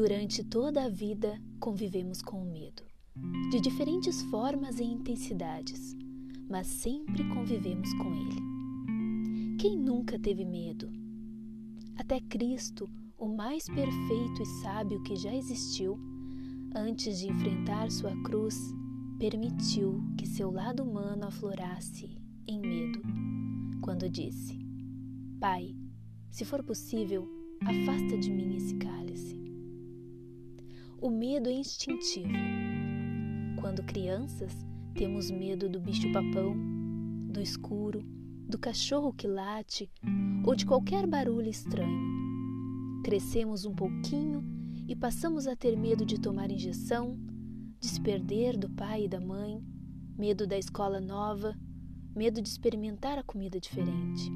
Durante toda a vida, convivemos com o medo, de diferentes formas e intensidades, mas sempre convivemos com ele. Quem nunca teve medo? Até Cristo, o mais perfeito e sábio que já existiu, antes de enfrentar sua cruz, permitiu que seu lado humano aflorasse em medo, quando disse: Pai, se for possível, afasta de mim esse cálice. O medo é instintivo. Quando crianças, temos medo do bicho-papão, do escuro, do cachorro que late ou de qualquer barulho estranho. Crescemos um pouquinho e passamos a ter medo de tomar injeção, de se perder do pai e da mãe, medo da escola nova, medo de experimentar a comida diferente.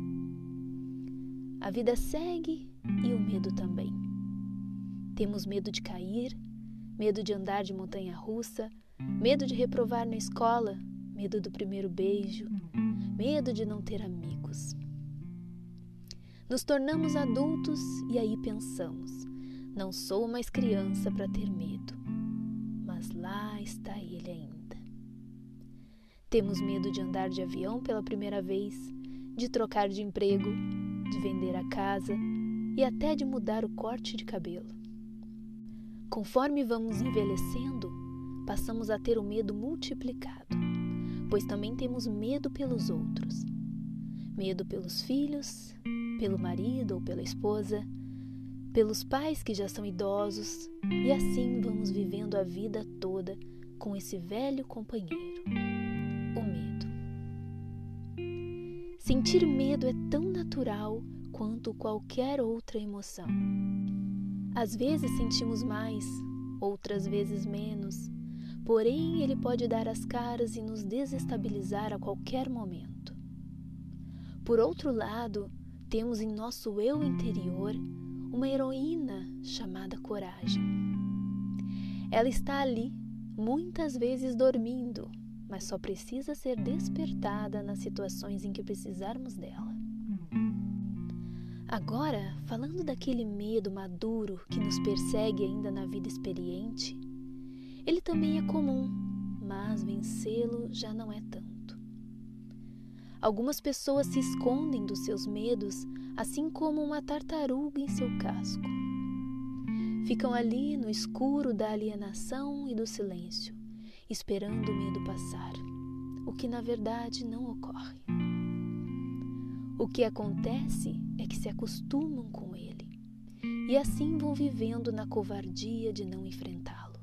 A vida segue e o medo também. Temos medo de cair, medo de andar de montanha russa, medo de reprovar na escola, medo do primeiro beijo, medo de não ter amigos. Nos tornamos adultos e aí pensamos: não sou mais criança para ter medo. Mas lá está ele ainda. Temos medo de andar de avião pela primeira vez, de trocar de emprego, de vender a casa e até de mudar o corte de cabelo. Conforme vamos envelhecendo, passamos a ter o medo multiplicado, pois também temos medo pelos outros. Medo pelos filhos, pelo marido ou pela esposa, pelos pais que já são idosos, e assim vamos vivendo a vida toda com esse velho companheiro, o medo. Sentir medo é tão natural quanto qualquer outra emoção. Às vezes sentimos mais, outras vezes menos, porém ele pode dar as caras e nos desestabilizar a qualquer momento. Por outro lado, temos em nosso eu interior uma heroína chamada coragem. Ela está ali, muitas vezes dormindo, mas só precisa ser despertada nas situações em que precisarmos dela. Agora, falando daquele medo maduro que nos persegue ainda na vida experiente, ele também é comum, mas vencê-lo já não é tanto. Algumas pessoas se escondem dos seus medos, assim como uma tartaruga em seu casco. Ficam ali no escuro da alienação e do silêncio, esperando o medo passar, o que na verdade não ocorre. O que acontece é que se acostumam com ele e assim vão vivendo na covardia de não enfrentá-lo.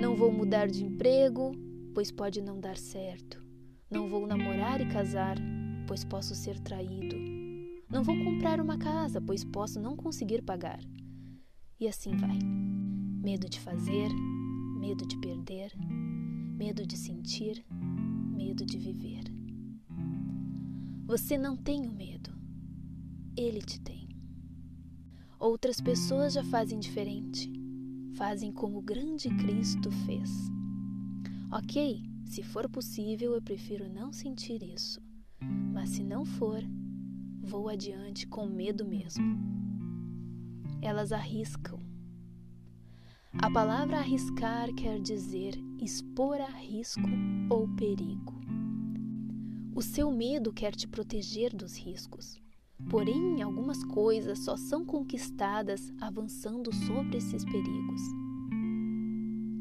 Não vou mudar de emprego, pois pode não dar certo. Não vou namorar e casar, pois posso ser traído. Não vou comprar uma casa, pois posso não conseguir pagar. E assim vai. Medo de fazer, medo de perder, medo de sentir, medo de viver. Você não tem o medo, ele te tem. Outras pessoas já fazem diferente, fazem como o grande Cristo fez. Ok, se for possível, eu prefiro não sentir isso, mas se não for, vou adiante com medo mesmo. Elas arriscam. A palavra arriscar quer dizer expor a risco ou perigo. O seu medo quer te proteger dos riscos. Porém, algumas coisas só são conquistadas avançando sobre esses perigos.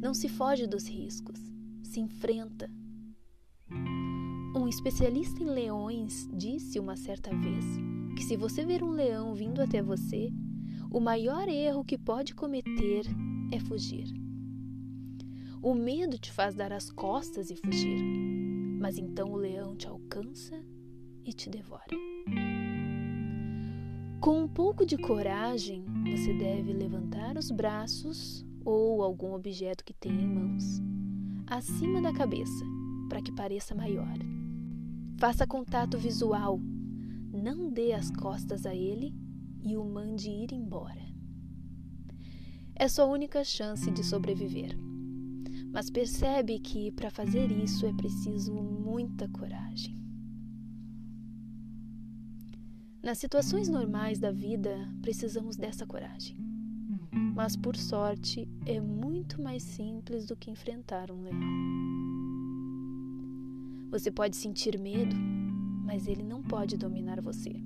Não se foge dos riscos, se enfrenta. Um especialista em leões disse uma certa vez que se você ver um leão vindo até você, o maior erro que pode cometer é fugir. O medo te faz dar as costas e fugir mas então o leão te alcança e te devora. Com um pouco de coragem, você deve levantar os braços ou algum objeto que tenha em mãos acima da cabeça para que pareça maior. Faça contato visual, não dê as costas a ele e o mande ir embora. É sua única chance de sobreviver mas percebe que para fazer isso é preciso muita coragem. Nas situações normais da vida, precisamos dessa coragem. mas por sorte é muito mais simples do que enfrentar um leão. Você pode sentir medo, mas ele não pode dominar você,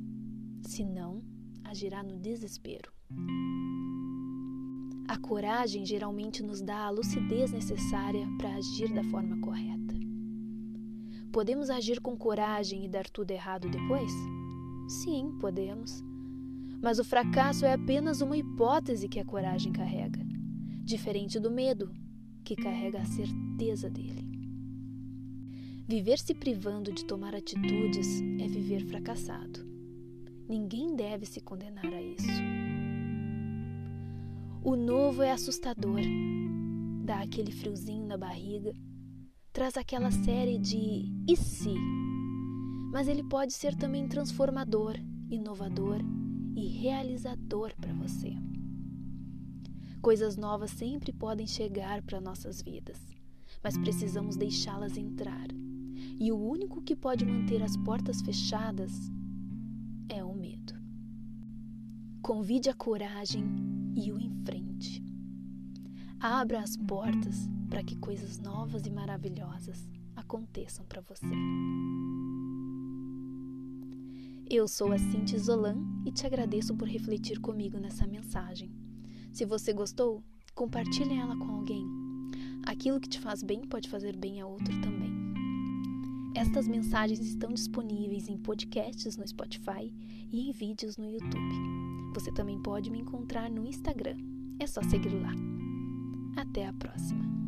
senão agirá no desespero. A coragem geralmente nos dá a lucidez necessária para agir da forma correta. Podemos agir com coragem e dar tudo errado depois? Sim, podemos. Mas o fracasso é apenas uma hipótese que a coragem carrega, diferente do medo, que carrega a certeza dele. Viver se privando de tomar atitudes é viver fracassado. Ninguém deve se condenar a isso. O novo é assustador, dá aquele friozinho na barriga, traz aquela série de e se. Mas ele pode ser também transformador, inovador e realizador para você. Coisas novas sempre podem chegar para nossas vidas, mas precisamos deixá-las entrar. E o único que pode manter as portas fechadas é o medo. Convide a coragem e o enfrente. Abra as portas para que coisas novas e maravilhosas aconteçam para você. Eu sou a Cintia Zolan e te agradeço por refletir comigo nessa mensagem. Se você gostou, compartilhe ela com alguém. Aquilo que te faz bem pode fazer bem a outro também. Estas mensagens estão disponíveis em podcasts no Spotify e em vídeos no YouTube. Você também pode me encontrar no Instagram. É só seguir lá. Até a próxima!